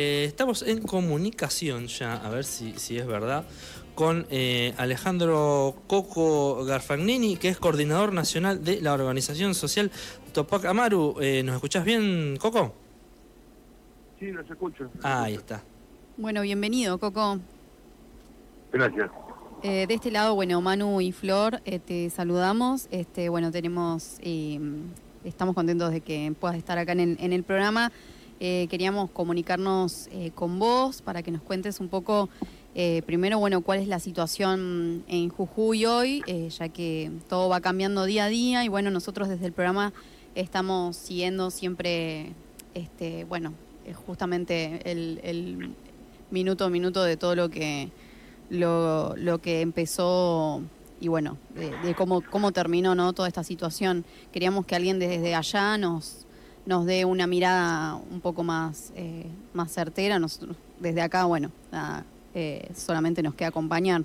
Eh, estamos en comunicación ya, a ver si, si es verdad, con eh, Alejandro Coco Garfagnini, que es coordinador nacional de la organización social Topac Amaru. Eh, ¿Nos escuchás bien, Coco? Sí, los escucho. Ah, ahí está. Bueno, bienvenido, Coco. Gracias. de este lado, bueno, Manu y Flor, te saludamos. Este, bueno, tenemos, estamos contentos de que puedas estar acá en en el programa. Eh, queríamos comunicarnos eh, con vos para que nos cuentes un poco, eh, primero, bueno, cuál es la situación en Jujuy hoy, ya que todo va cambiando día a día y bueno, nosotros desde el programa estamos siguiendo siempre, este, bueno, justamente el, minuto a minuto de todo lo que, lo, lo que empezó y bueno, de, de, cómo, cómo terminó ¿no? toda esta situación. Queríamos que alguien desde allá nos, nos dé una mirada un poco más, eh, más certera. desde acá, bueno, eh, solamente nos queda acompañar.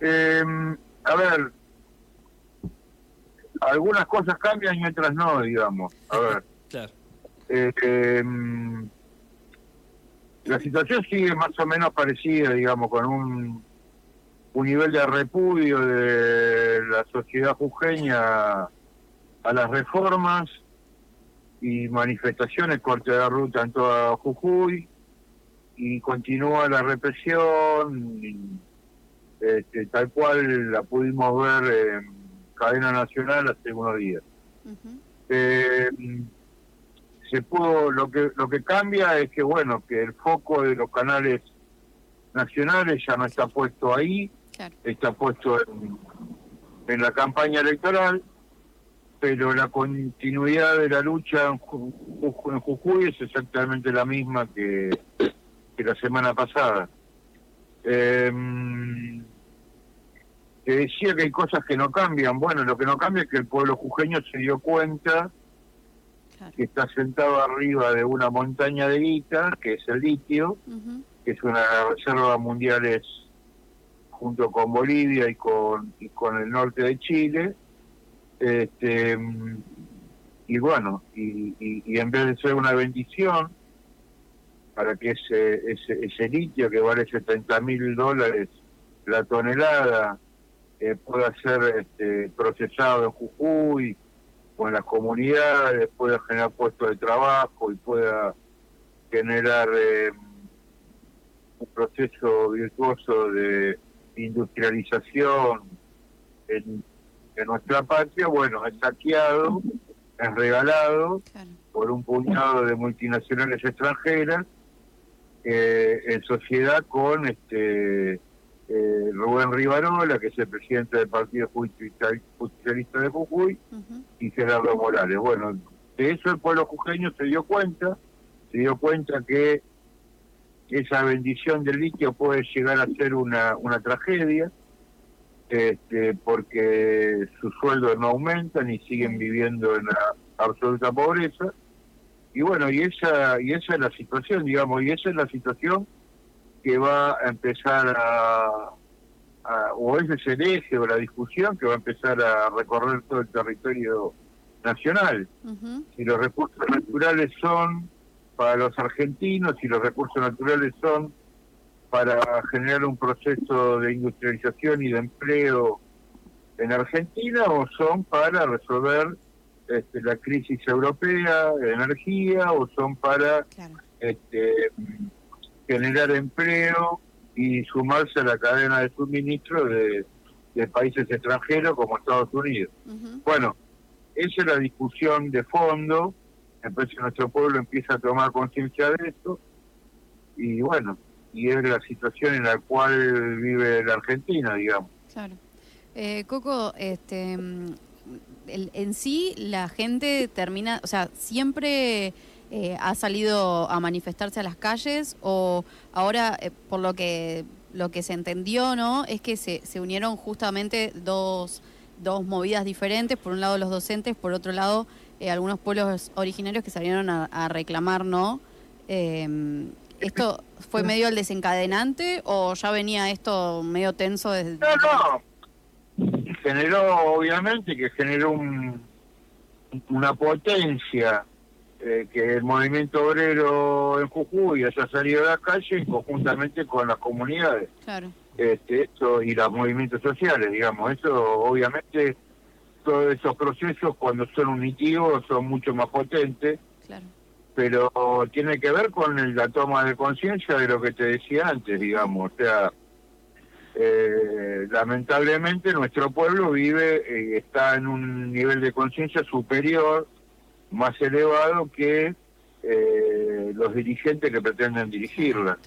Em, a ver, algunas cosas cambian y otras no, digamos. A ver. Claro. Eh, em, la situación sigue más o menos parecida, digamos, con un, un nivel de repudio de la sociedad jujeña a las reformas y manifestaciones, corte de ruta en toda Jujuy, y continúa la represión, este, tal cual la pudimos ver en cadena nacional hace unos días. Eh, se pudo, lo que lo que cambia es que bueno, que el foco de los canales nacionales ya no está puesto ahí, está puesto en la campaña electoral pero la continuidad de la lucha en, Jujuy es exactamente la misma que, la semana pasada. Eh, te decía que hay cosas que no cambian. Bueno, lo que no cambia es que el pueblo jujeño se dio cuenta que está sentado arriba de una montaña de guita, que es el litio, que es una reserva mundial junto con Bolivia y con, y con el norte de Chile, este, y bueno, y, en vez de ser una bendición, para que ese, ese, ese litio que vale 70 mil dólares la tonelada eh, pueda ser este, procesado en Jujuy en las comunidades, pueda generar puestos de trabajo y pueda generar eh, un proceso virtuoso de industrialización en de nuestra patria, bueno, es saqueado, es regalado por un puñado de multinacionales extranjeras eh, en sociedad con este eh, Rubén Rivarola, que es el presidente del Partido Justicialista de Jujuy, y Gerardo Morales. Bueno, de eso el pueblo jujeño se dio cuenta, se dio cuenta que esa bendición del litio puede llegar a ser una, una tragedia, este, porque sus sueldos no aumentan y siguen viviendo en la absoluta pobreza. Y bueno, y esa, y esa es la situación, digamos, y esa es la situación que va a empezar a, o ese es el eje o la discusión que va a empezar a recorrer todo el territorio nacional. Si los recursos naturales son para los argentinos, si los recursos naturales son para generar un proceso de industrialización y de empleo en Argentina o son para resolver este, la crisis europea de energía o son para este, generar empleo y sumarse a la cadena de suministro de, países extranjeros como Estados Unidos. Bueno, esa es la discusión de fondo, entonces nuestro pueblo empieza a tomar conciencia de esto. Y bueno, y es la situación en la cual vive la Argentina, digamos. Claro. Eh, Coco, este, en sí la gente termina, o sea, siempre eh, ha salido a manifestarse a las calles o ahora, eh, por lo que lo que se entendió, ¿no? Es que se, se unieron justamente dos, dos movidas diferentes, por un lado los docentes, por otro lado algunos pueblos originarios que salieron a, a reclamar, ¿no? ¿Esto fue medio el desencadenante o ya venía esto medio tenso desde... No, no. Generó, obviamente, que generó un, una potencia eh, que el movimiento obrero en Jujuy haya salido a la calle conjuntamente con las comunidades. Claro. Este, esto y los movimientos sociales, digamos. Eso, obviamente, todos esos procesos, cuando son unitivos, son mucho más potentes. Claro. Pero tiene que ver con la toma de conciencia de lo que te decía antes, digamos. O sea, eh, lamentablemente nuestro pueblo vive, y está en un nivel de conciencia superior, más elevado que eh, los dirigentes que pretenden dirigirla.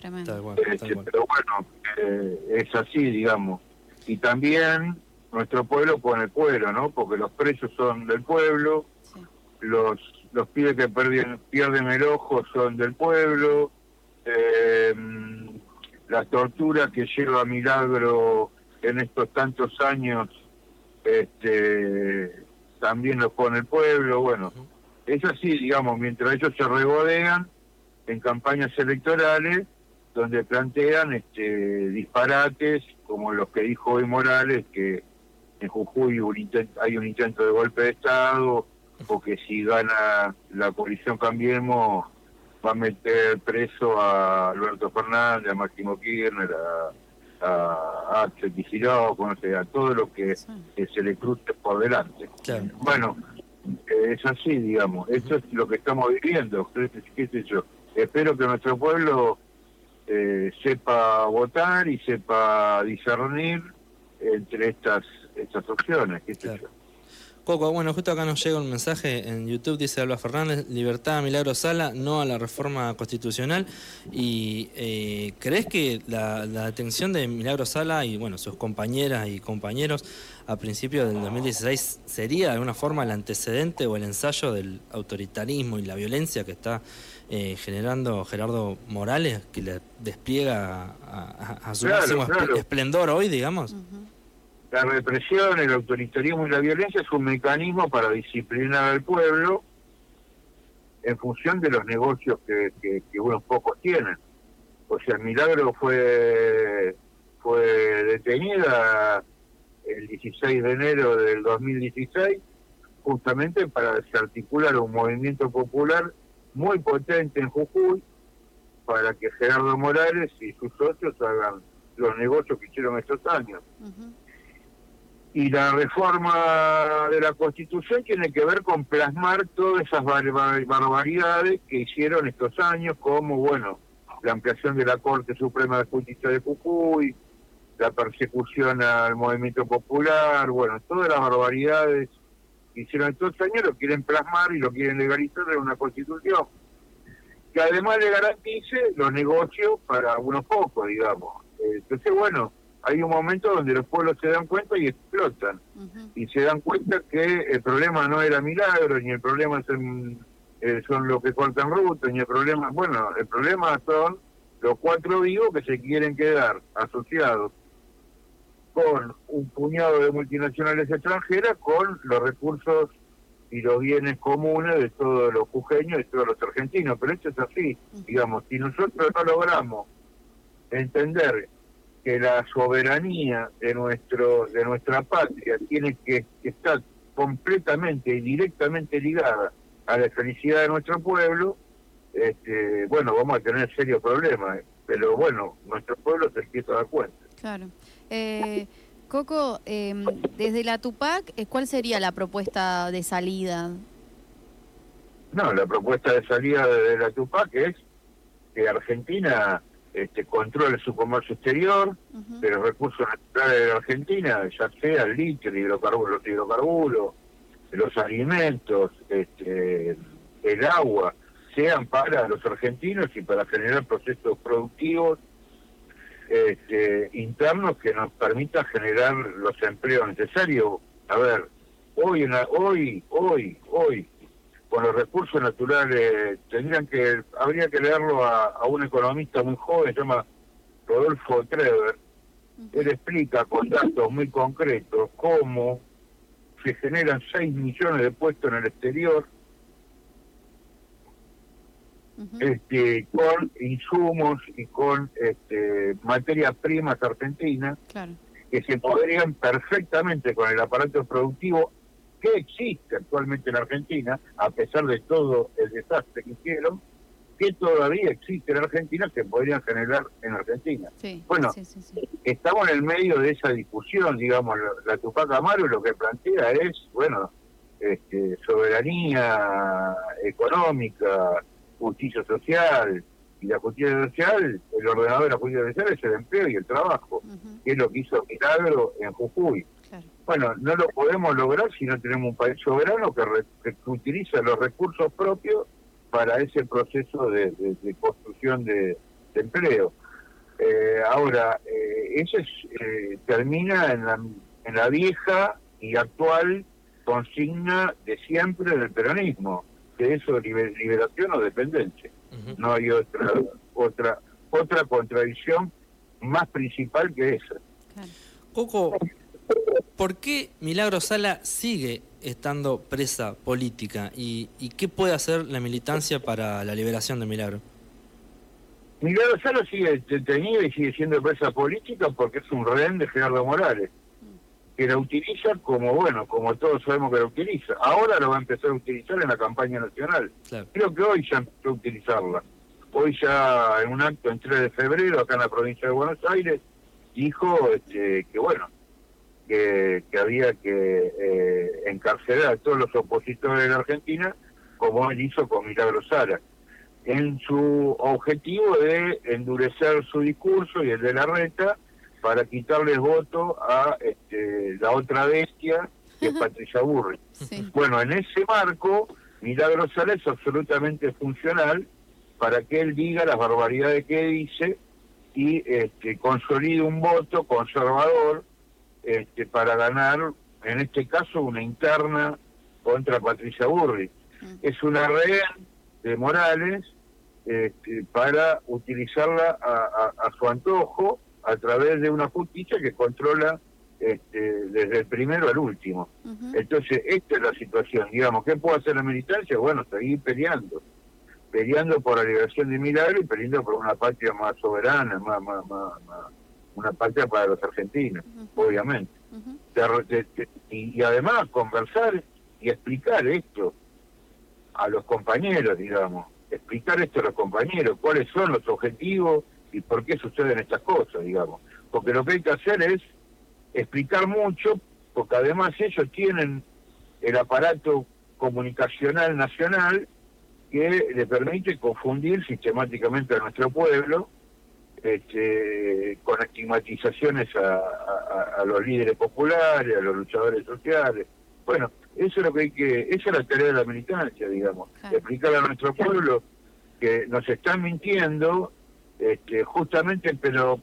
Este, pero bueno, eh, es así, digamos. Y también nuestro pueblo pone pueblo, ¿no? Porque los precios son del pueblo, los los pibes que pierden, pierden el ojo son del pueblo, eh, las torturas que lleva Milagro en estos tantos años este, también los pone el pueblo, bueno, es así, digamos, mientras ellos se regodean en campañas electorales donde plantean este, disparates como los que dijo hoy Morales, que en Jujuy hay un intento de golpe de Estado, o que si gana la coalición Cambiemos va a meter preso a Alberto Fernández, a Máximo Kirchner, a, a Axel a todo lo que, se le cruce por delante. Bueno, es así, digamos. Eso es lo que estamos viviendo. ¿Qué sé yo? Espero que nuestro pueblo eh, sepa votar y sepa discernir entre estas estas opciones. ¿qué sé yo? Coco, bueno, justo acá nos llega un mensaje en YouTube, dice Alba Fernández, libertad a Milagro Sala, no a la reforma constitucional. ¿Y eh, crees que la, detención de Milagro Sala y bueno sus compañeras y compañeros a principios del 2016 sería de alguna forma el antecedente o el ensayo del autoritarismo y la violencia que está eh, generando Gerardo Morales, que le despliega a, su máximo esplendor hoy, digamos? La represión, el autoritarismo y la violencia es un mecanismo para disciplinar al pueblo en función de los negocios que, unos pocos tienen. O sea, Milagro fue, fue detenida el 16 de enero del 2016 justamente para desarticular un movimiento popular muy potente en Jujuy para que Gerardo Morales y sus socios hagan los negocios que hicieron estos años y la reforma de la Constitución tiene que ver con plasmar todas esas barbaridades que hicieron estos años, como, bueno, la ampliación de la Corte Suprema de Justicia de Jujuy, la persecución al movimiento popular, bueno, todas las barbaridades que hicieron estos años lo quieren plasmar y lo quieren legalizar en una Constitución que además le garantice los negocios para unos pocos, digamos. Entonces, bueno, hay un momento donde los pueblos se dan cuenta y explotan. Y se dan cuenta que el problema no era milagro, ni el problema son, eh, son los que cortan rutas, ni el problema, bueno, el problema son los cuatro vivos que se quieren quedar asociados con un puñado de multinacionales extranjeras con los recursos y los bienes comunes de todos los jujeños y todos los argentinos. Pero esto es así, digamos, si nosotros no logramos entender que la soberanía de nuestro de nuestra patria tiene que, estar completamente y directamente ligada a la felicidad de nuestro pueblo, este, bueno, vamos a tener serios problemas. Pero bueno, nuestro pueblo se empieza a dar cuenta. Claro. Eh, Coco, em, desde la Tupac, eh, ¿cuál sería la propuesta de salida? No, la propuesta de salida de la Tupac es que Argentina este, controle su comercio exterior de los recursos naturales de la Argentina, ya sea el litio, el hidrocarburos, los hidrocarburos, los alimentos, este, el agua, sean para los argentinos y para generar procesos productivos este, internos que nos permitan generar los empleos necesarios. A ver, hoy, hoy, hoy, hoy, con los recursos naturales tendrían que habría que leerlo a, un economista muy joven se llama Rodolfo Trever. Él explica con datos muy concretos cómo se generan 6 millones de puestos en el exterior este, con insumos y con este, materias primas argentinas que se podrían perfectamente con el aparato productivo que existe actualmente en Argentina, a pesar de todo el desastre que hicieron, que todavía existe en Argentina que podrían generar en Argentina. bueno, estamos en el medio de esa discusión, digamos, la, Tupac Amaru lo que plantea es, bueno, este, soberanía económica, justicia social, y la justicia social, el ordenador de la justicia social es el empleo y el trabajo, que es lo que hizo Milagro en Jujuy. Bueno, no lo podemos lograr si no tenemos un país soberano que, utiliza los recursos propios para ese proceso de, construcción de, empleo. Eh, ahora, eh, eso es, eh, termina en la, en la vieja y actual consigna de siempre del peronismo, que es liberación o dependencia. No hay otra otra otra contradicción más principal que esa. Coco, ¿por qué Milagro Sala sigue estando presa política y, qué puede hacer la militancia para la liberación de Milagro? Milagro Sala sigue detenido y sigue siendo presa política porque es un rehén de Gerardo Morales que la utiliza como, bueno, como todos sabemos que la utiliza. Ahora lo va a empezar a utilizar en la campaña nacional. Creo que hoy ya empezó a utilizarla. Hoy ya en un acto en 3 de febrero, acá en la provincia de Buenos Aires, dijo este, que, bueno, que, que había que eh, encarcelar a todos los opositores de la Argentina, como él hizo con Milagro Sara, en su objetivo de endurecer su discurso y el de la reta, para quitarles voto a este, la otra bestia, que es Patricia Burri. Bueno, en ese marco, Milagro Sala es absolutamente funcional para que él diga las barbaridades que dice y este, consolide un voto conservador este, para ganar, en este caso, una interna contra Patricia Burri. Mm. Es una rehén de Morales este, para utilizarla a su antojo a través de una justicia que controla este, desde el primero al último. Entonces, esta es la situación. Digamos, ¿qué puede hacer la militancia? Bueno, seguir peleando. Peleando por la liberación de Milagro y peleando por una patria más soberana, más, más, más, una patria para los argentinos, obviamente. y, y además conversar y explicar esto a los compañeros, digamos, explicar esto a los compañeros, cuáles son los objetivos, y por qué suceden estas cosas, digamos. Porque lo que hay que hacer es explicar mucho, porque además ellos tienen el aparato comunicacional nacional que le permite confundir sistemáticamente a nuestro pueblo este, con estigmatizaciones a, los líderes populares, a los luchadores sociales. Bueno, eso es lo que hay que, esa es la tarea de la militancia, digamos, explicar a nuestro pueblo que nos están mintiendo este, justamente, pero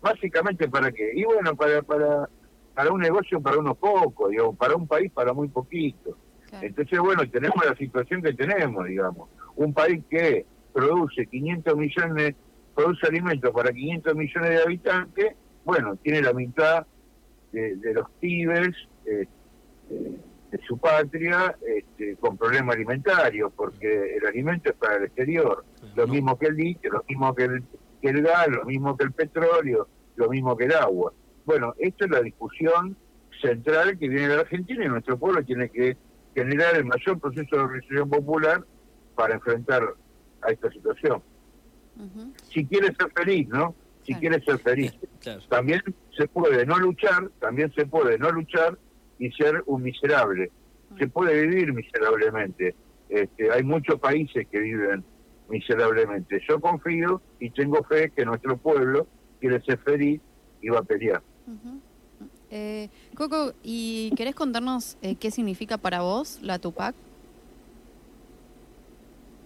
básicamente para qué? Y bueno, para, para, para un negocio para unos pocos, digamos, para un país para muy poquito. Entonces, bueno, tenemos la situación que tenemos, digamos. Un país que produce 500 millones, produce alimentos para 500 millones de habitantes, bueno, tiene la mitad de, los pibes eh, de su patria este, con problemas alimentarios, porque el alimento es para el exterior, lo mismo que el litio, lo mismo que el, que el gas, lo mismo que el petróleo, lo mismo que el agua. Bueno, esta es la discusión central que viene de la Argentina y nuestro pueblo tiene que generar el mayor proceso de organización popular para enfrentar a esta situación. Si quiere ser feliz, ¿no? Si quiere ser feliz. También se puede no luchar, también se puede no luchar y ser un miserable. Se puede vivir miserablemente. Este, hay muchos países que viven miserablemente. Yo confío y tengo fe que nuestro pueblo quiere ser feliz y va a pelear. Eh, Coco, ¿y querés contarnos eh, qué significa para vos la Tupac?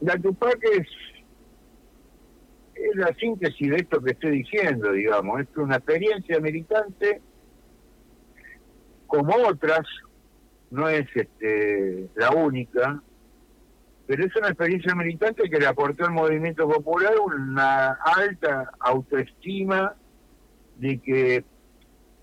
La Tupac es, es la síntesis de esto que estoy diciendo, digamos. Es una experiencia militante como otras, no es este, la única, pero es una experiencia militante que le aportó al movimiento popular una alta autoestima de que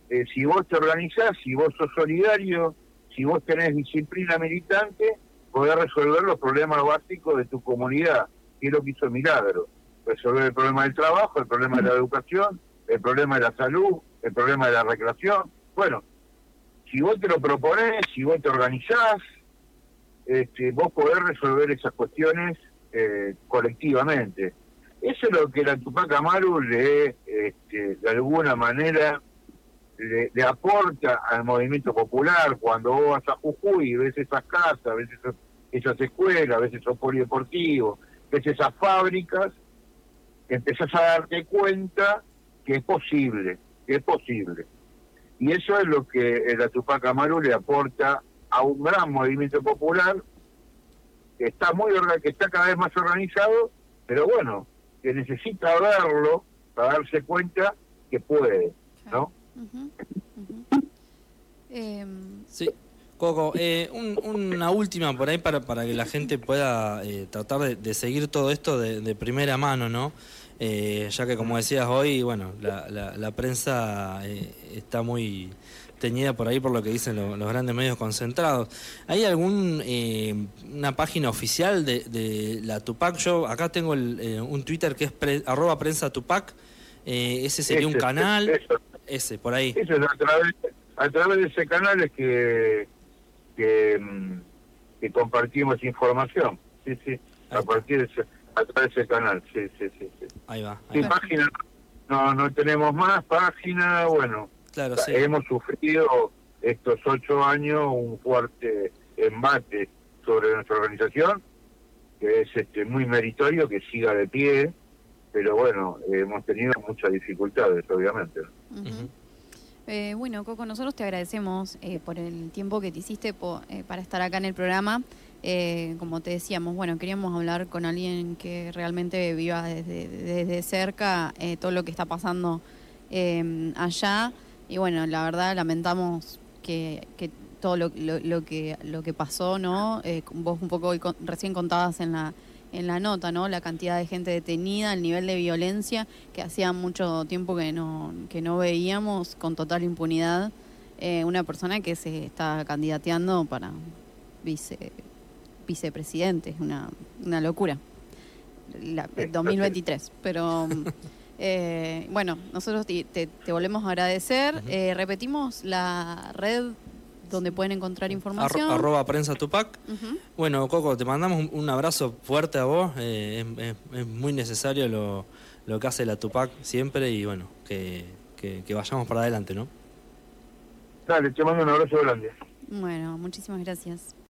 eh, si vos te organizás, si vos sos solidario, si vos tenés disciplina militante, podés resolver los problemas básicos de tu comunidad, que es lo que hizo Milagro. Resolver el problema del trabajo, el problema de la educación, el problema de la salud, el problema de la recreación. Bueno, si vos te lo propones, si vos te organizás, este, vos podés resolver esas cuestiones eh, colectivamente. Eso es lo que la Tupac Amaru le, este, de alguna manera, le, aporta al movimiento popular. Cuando vos vas a Jujuy ves esas casas, ves esas, escuelas, ves esos polideportivos, ves esas fábricas, empezás a darte cuenta que es posible, que es posible. Y eso es lo que la Tupac Amaru le aporta a un gran movimiento popular que está muy que está cada vez más organizado, pero bueno, que necesita verlo para darse cuenta que puede, ¿no? Em, sí. Coco, eh, una última por ahí para, para que la gente pueda eh, tratar de, seguir todo esto de, primera mano, ¿no? Eh, ya que como decías hoy, bueno, la, la, prensa está muy teñida por ahí por lo que dicen los grandes medios concentrados. ¿Hay algún una página oficial de, la Tupac? Yo acá tengo un Twitter que es arroba prensa Tupac. ese sería un canal. ese, por ahí. Eso es a través, a través de ese canal es que Mm, que, compartimos información. Sí, sí, a partir de ese, a través de ese canal. Sí, sí, sí. Ahí va. página, no, no tenemos más página, bueno. Claro, Hemos sufrido estos ocho años un fuerte embate sobre nuestra organización, que es este muy meritorio que siga de pie, pero bueno, hemos tenido muchas dificultades, obviamente. Eh, bueno, Coco, nosotros te agradecemos eh, por el tiempo que te hiciste eh, para estar acá en el programa. como te decíamos, bueno, queríamos hablar con alguien que realmente viva desde, cerca todo lo que está pasando allá. Y bueno, la verdad lamentamos que, todo lo, lo, que, lo que pasó, ¿no? vos un poco recién contabas en la en la nota, ¿no? La cantidad de gente detenida, el nivel de violencia que hacía mucho tiempo que no, que no veíamos con total impunidad. Eh, una persona que se está candidateando para vice, vicepresidente, es una, una locura. La, 2023, pero... Eh, bueno, nosotros te, te, volvemos a agradecer. Eh, repetimos la red donde pueden encontrar información. arroba prensa Tupac. Bueno, Coco, te mandamos un, abrazo fuerte a vos. Eh, es, muy necesario lo, lo, que hace la Tupac siempre y bueno, que, que, vayamos para adelante, ¿no? Dale, te mando un abrazo grande. Bueno, muchísimas gracias.